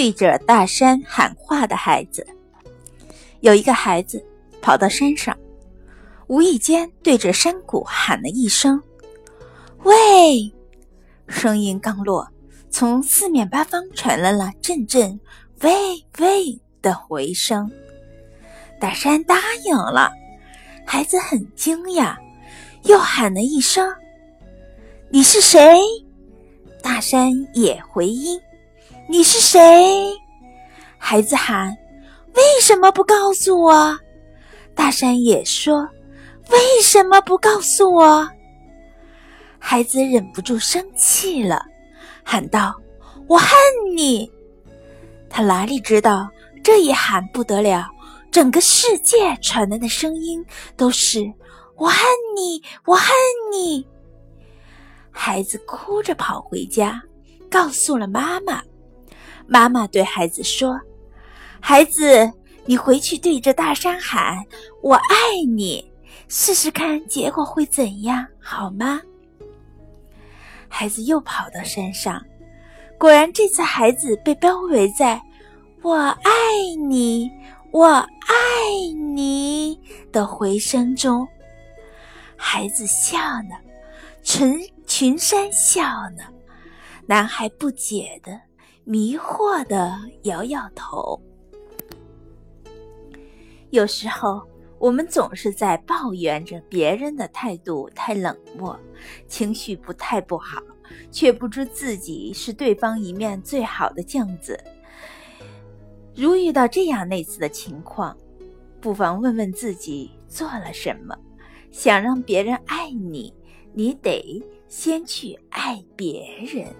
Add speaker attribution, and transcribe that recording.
Speaker 1: 对着大山喊话的孩子。有一个孩子跑到山上，无意间对着山谷喊了一声：“喂！”声音刚落，从四面八方传来了阵阵“喂喂”的回声。大山答应了，孩子很惊讶，又喊了一声：“你是谁？”大山也回音：“你是谁？”孩子喊：“为什么不告诉我？”大山也说：“为什么不告诉我？”孩子忍不住生气了，喊道：“我恨你！”他哪里知道，这一喊不得了，整个世界传来的声音都是“我恨你，我恨你”。孩子哭着跑回家，告诉了妈妈。妈妈对孩子说：“孩子，你回去对着大山喊‘我爱你’，试试看结果会怎样，好吗？”孩子又跑到山上，果然这次孩子被包围在“我爱你，我爱你”的回声中。孩子笑呢，群群山笑呢。男孩不解的、迷惑的摇摇头。有时候。我们总是在抱怨着别人的态度太冷漠，情绪不太不好，却不知自己是对方一面最好的镜子。如遇到这样类似的情况，不妨问问自己做了什么。想让别人爱你，你得先去爱别人。